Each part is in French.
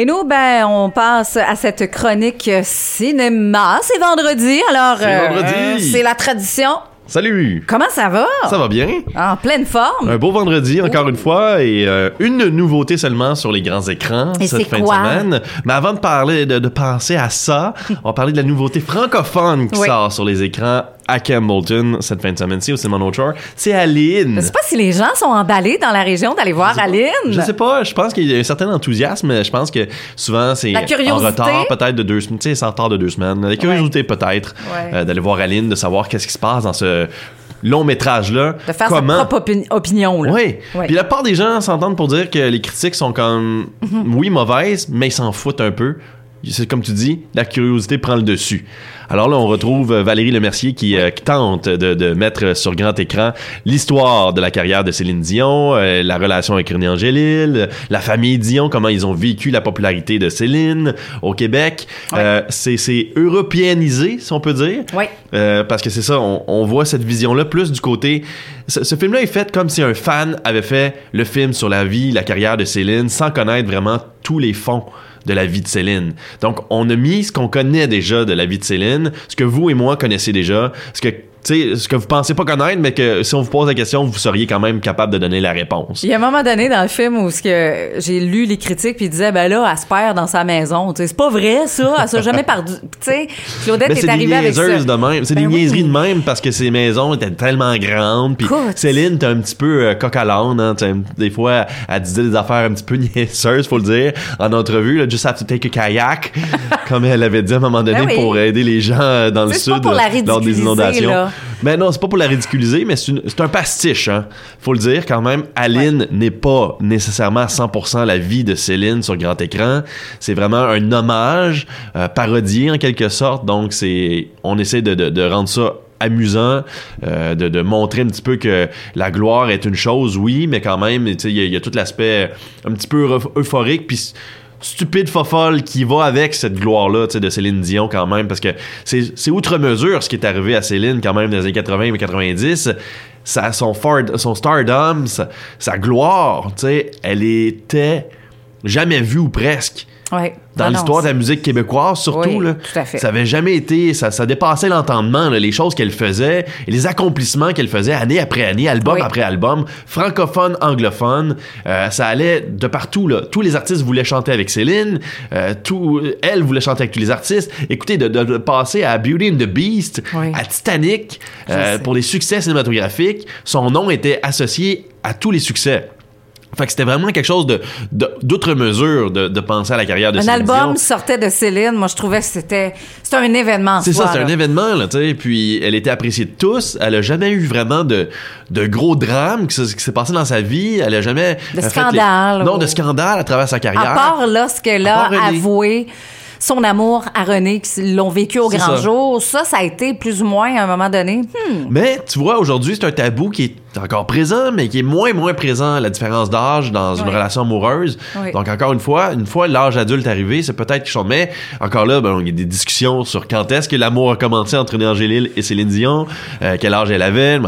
Et nous, ben, on passe à cette chronique cinéma. C'est vendredi, alors C'est vendredi. c'est la tradition. Salut! Comment ça va? Ça va bien? En pleine forme. Un beau vendredi, encore une fois, et euh, une nouveauté seulement sur les grands écrans Et cette fin quoi? de semaine. Mais avant de parler, de, de penser à ça, on va parler de la nouveauté francophone qui Oui. sort sur les écrans à Campbellton cette fin de semaine-ci au Cinéma Shore. C'est Aline. Je sais pas si les gens sont emballés dans la région d'aller voir Aline. Je sais pas, je pense qu'il y a un certain enthousiasme. Je pense que souvent c'est en retard peut-être de deux semaines. Tu sais, c'est en retard de deux semaines. La curiosité peut-être Ouais. euh, d'aller voir Aline, de savoir qu'est-ce qui se passe dans ce long métrage là. De faire Comment? sa propre opi- opinion. Là. Oui. Ouais. Puis la part des gens s'entendent pour dire que les critiques sont comme, Mhm. oui, mauvaises, mais ils s'en foutent un peu. C'est comme tu dis, la curiosité prend le dessus. Alors là, on retrouve euh, Valérie Lemercier qui, euh, qui tente de, de mettre sur grand écran l'histoire de la carrière de Céline Dion, euh, la relation avec René Angélil, la famille Dion, comment ils ont vécu la popularité de Céline au Québec. Ouais. Euh, c'est européanisé, si on peut dire. Oui. Euh, parce que c'est ça, on, on voit cette vision-là plus du côté. Ce, ce film-là est fait comme si un fan avait fait le film sur la vie, la carrière de Céline, sans connaître vraiment tous les fonds de la vie de Céline. Donc, on a mis ce qu'on connaît déjà de la vie de Céline, ce que vous et moi connaissez déjà, ce que sais, ce que vous pensez pas connaître, mais que si on vous pose la question, vous seriez quand même capable de donner la réponse. Il y a un moment donné dans le film où ce que j'ai lu les critiques puis ils disaient ben là elle se perd dans sa maison, tu sais c'est pas vrai ça, elle s'est jamais perdu, tu sais Claudette est, c'est des arrivée avec ça. de même. C'est Ben des oui. niaiseries de même parce que ces maisons étaient tellement grandes. Puis. Céline, t'es un petit peu euh, coq à l'âne. Hein, des fois, elle disait des affaires un petit peu niaiseuses, faut le dire, en entrevue. Là, Just have to take a kayak, comme elle avait dit à un moment donné Ben oui. pour aider les gens euh, dans le pas sud pour la lors des inondations. là. Mais non, c'est pas pour la ridiculiser, mais c'est un pastiche. Hein. Faut le dire quand même. Aline n'est pas nécessairement à 100% la vie de Céline sur grand écran. C'est vraiment un hommage, euh, parodié en quelque sorte. Donc c'est, on essaie de, de- de rendre ça amusant, euh, de, de montrer un petit peu que la gloire est une chose, oui, mais quand même, il y, y a tout l'aspect un petit peu euph- euphorique, puis stupide fofolle qui va avec cette gloire-là de Céline Dion quand même, parce que c'est outre mesure ce qui est arrivé à Céline quand même dans les années 80 et 90. Ça, son, fard- son stardom, sa, sa gloire, elle était jamais vue ou presque Ouais. dans non, l'histoire de la musique québécoise, surtout. Oui, là, tout à fait. Ça avait jamais été. Ça, ça dépassait l'entendement, les choses qu'elle faisait et les accomplissements qu'elle faisait année après année, album Oui. après album, francophone, anglophone. euh, ça allait de partout. Là. Tous les artistes voulaient chanter avec Céline. euh, tout, elle voulait chanter avec tous les artistes. Écoutez, de, de- de passer à Beauty and the Beast, Oui. à Titanic, euh, pour des succès cinématographiques, son nom était associé à tous les succès. Fait que c'était vraiment quelque chose de de- d'outre mesure de, de penser à la carrière de Un Céline album Dion. sortait de Céline, moi je trouvais que c'était c'était un événement en C'est ça, c'est là. un événement, là, tu sais. Puis elle était appréciée de tous. Elle a jamais eu vraiment de, de gros drames qui, se- qui s'est passé dans sa vie. Elle a jamais. De scandale, les- Non, ou- de scandale à travers sa carrière. À part lorsqu'elle a À part René. avoué son amour à René, qui l'ont vécu au grand ça. jour, ça, ça a été plus ou moins à un moment donné. Hmm. Mais tu vois, aujourd'hui, c'est un tabou qui est encore présent, mais qui est moins et moins présent, la différence d'âge dans une relation amoureuse. Oui. Donc, encore une fois, une fois l'âge adulte arrivé, c'est peut-être quelque chose. Mais encore là, ben, il y a des discussions sur quand est-ce que l'amour a commencé entre Angélil et Céline Dion, euh, quel âge elle avait.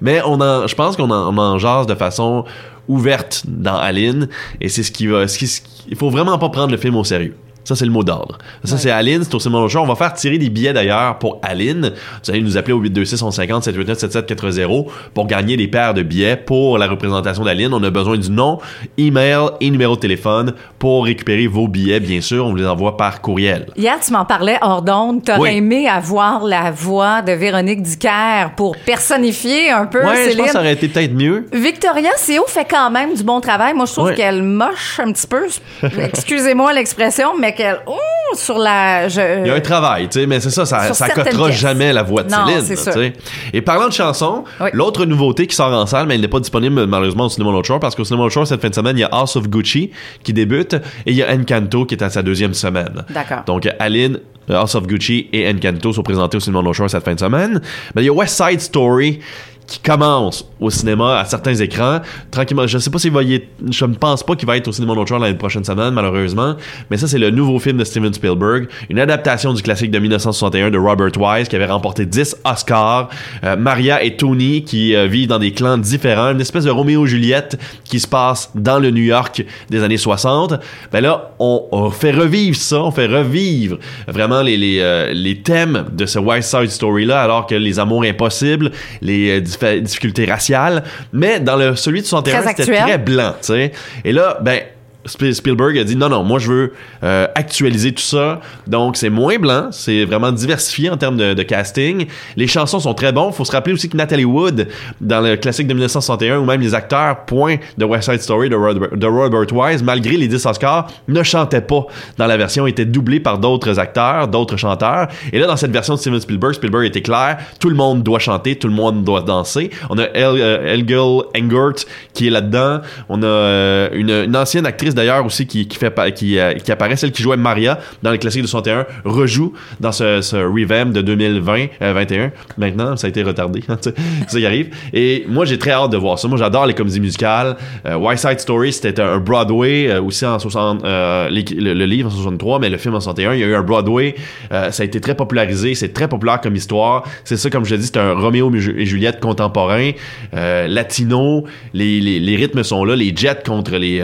Mais on en, je pense qu'on en, on en jase de façon ouverte dans Aline, et c'est ce qui va. Ce qui, ce qui- il faut vraiment pas prendre le film au sérieux. Ça, c'est le mot d'ordre. Ça, c'est Aline, c'est au Simon. On va faire tirer des billets d'ailleurs pour Aline. Vous allez nous appeler au 826 150 789 7780 pour gagner des paires de billets pour la représentation d'Aline. On a besoin du nom, email et numéro de téléphone pour récupérer vos billets, bien sûr. On vous les envoie par courriel. Hier, tu m'en parlais hors d'onde. T'aurais Oui. aimé avoir la voix de Véronique Dicker pour personnifier un peu Ouais, je pense Céline. que ça aurait été peut-être mieux. Victoria CO fait quand même du bon travail. Moi, je trouve Ouais. qu'elle moche un petit peu. Excusez-moi l'expression, mais qu'elle... Ouh, sur la... je- Il y a un travail, tu sais, mais c'est ça, ça, Sur pièces. jamais la voix de Non, Céline. sûr. Et parlant de chansons, Oui. l'autre nouveauté qui sort en salle, mais elle n'est pas disponible malheureusement au Cinéma North Shore, parce qu'au Cinéma North Shore, cette fin de semaine, il y a House of Gucci qui débute, et il y a Encanto qui est à sa deuxième semaine. D'accord. Donc, Aline, House of Gucci et Encanto sont présentés au Cinéma North Shore cette fin de semaine. Mais il y a West Side Story qui commence au cinéma à certains écrans. Tranquillement, je sais pas s'il va y être, je ne pense pas qu'il va être au cinéma d'autre l'année prochaine semaine, malheureusement. Mais ça, c'est le nouveau film de Steven Spielberg, une adaptation du classique de 1961 de Robert Wise qui avait remporté 10 Oscars. Euh, Maria et Tony qui euh, vivent dans des clans différents, une espèce de Roméo et Juliette qui se passe dans le New York des années 60. Ben là, on, fait revivre ça, on fait revivre vraiment les, les, euh, les thèmes de ce West Side Story là, alors que les amours impossibles, les difficultés raciales, mais dans le celui de 61, Très c'était très blanc, tu sais. Et là, ben Spielberg a dit non non moi je veux euh, actualiser tout ça. Donc c'est moins blanc c'est vraiment diversifié en termes de, casting. Les chansons sont très bons faut se rappeler aussi que Natalie Wood dans le classique de 1961 ou même les acteurs point de West Side Story de Robert, de Robert Wise malgré les 10 Oscars ne chantaient pas dans la version étaient doublés par d'autres acteurs d'autres chanteurs. Et là dans cette version de Steven Spielberg Spielberg était clair tout le monde doit chanter tout le monde doit danser. On a El, euh, Elgil Engert qui est là-dedans. On a euh, une ancienne actrice d'ailleurs aussi qui, qui fait qui, euh, qui apparaît celle qui jouait Maria dans le classique de 61 rejoue dans ce, revamp de 2020 euh, 21 maintenant ça a été retardé ça y arrive. Et moi j'ai très hâte de voir ça. Moi j'adore les comédies musicales. Euh, Side Story c'était un Broadway euh, aussi en 60 euh, les- le, livre en 63 mais le film en 61 il y a eu un Broadway. Ça a été très popularisé c'est très populaire comme histoire. C'est ça comme je dis c'est un Roméo et Juliette contemporain. Latino les, les, les rythmes sont là les jets contre les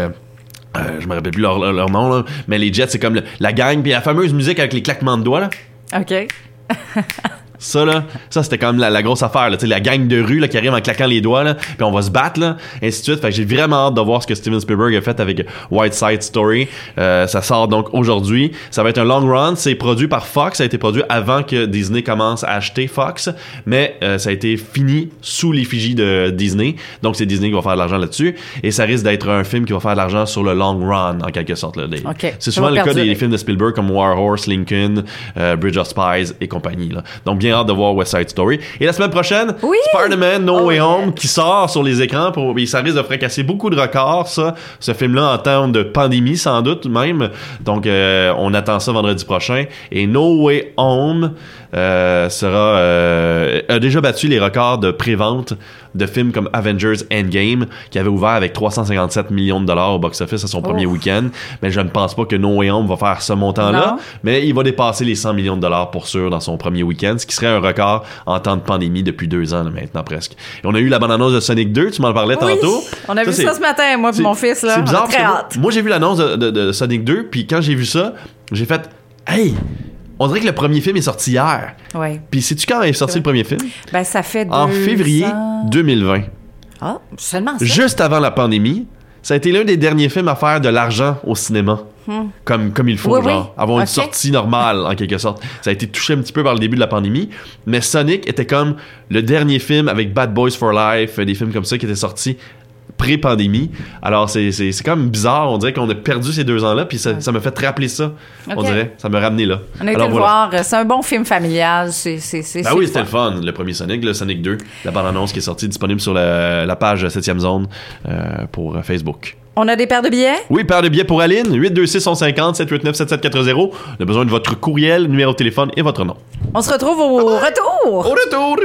euh, je me rappelle plus leur, leur- leur nom, là. mais les Jets, c'est comme le- la gang, puis la fameuse musique avec les claquements de doigts, là. OK. Ça, là, ça, c'était comme la, la grosse affaire, là. La gang de rue, là, qui arrive en claquant les doigts, là, puis on va se battre, là, ainsi de suite. Fait que j'ai vraiment hâte de voir ce que Steven Spielberg a fait avec White Side Story. Euh, ça sort donc aujourd'hui. Ça va être un long run. C'est produit par Fox. Ça a été produit avant que Disney commence à acheter Fox, mais euh, ça a été fini sous l'effigie de Disney. Donc, c'est Disney qui va faire de l'argent là-dessus. Et ça risque d'être un film qui va faire de l'argent sur le long run, en quelque sorte, là. Des- Ok. C'est souvent le cas des films de Spielberg comme War Horse, Lincoln, euh, Bridge of Spies et compagnie. Là. Donc bien hâte de voir West Side Story. Et la semaine prochaine, Oui! Spider-Man No Oh, Way yeah. Home qui sort sur les écrans. Pour, et ça risque de fracasser beaucoup de records, ça. Ce film-là en temps de pandémie, sans doute même. Donc euh, on attend ça vendredi prochain. Et No Way Home sera a déjà battu les records de prévente de films comme Avengers Endgame qui avait ouvert avec 357 millions de dollars au box-office à son premier week-end. Mais je ne pense pas que No Way Home va faire ce montant-là. Mais il va dépasser les 100 millions de dollars pour sûr dans son premier week-end, ce qui serait un record en temps de pandémie depuis deux ans là, maintenant presque. Et on a eu la bande-annonce de Sonic 2, tu m'en parlais Oui. tantôt. On a vu ça ce matin, moi et mon fils. là. C'est bizarre très moi- hâte. moi, j'ai vu l'annonce de, de- de Sonic 2, puis quand j'ai vu ça, j'ai fait Hey! On dirait que le premier film est sorti hier. Oui. Puis sais-tu quand est sorti le premier film? Ben, ça fait En février ans. 2020. Ah, seulement ça? Juste avant la pandémie, ça a été l'un des derniers films à faire de l'argent au cinéma. Comme, comme il faut, Hmm. Oui, genre. oui. Avoir une sortie normale, en quelque sorte. Ça a été touché un petit peu par le début de la pandémie. Mais Sonic était comme le dernier film avec Bad Boys for Life, des films comme ça qui étaient sortis pré-pandémie. Alors, c'est c'est- c'est quand même bizarre. On dirait qu'on a perdu ces deux ans-là, puis ça ça m'a fait rappeler ça. On dirait. Ça m'a ramené là. On a été Alors, le voilà. voir. C'est un bon film familial. C'est c'est- c'est- Ben oui, le c'était le fun. le premier Sonic, le Sonic 2, la bande-annonce qui est sortie, disponible sur la, la page 7e zone euh, pour euh, Facebook. On a des paires de billets? Oui, paire de billets pour Aline, 826 150 789 7740. On a besoin de votre courriel, numéro de téléphone et votre nom. On se retrouve au retour! Au retour!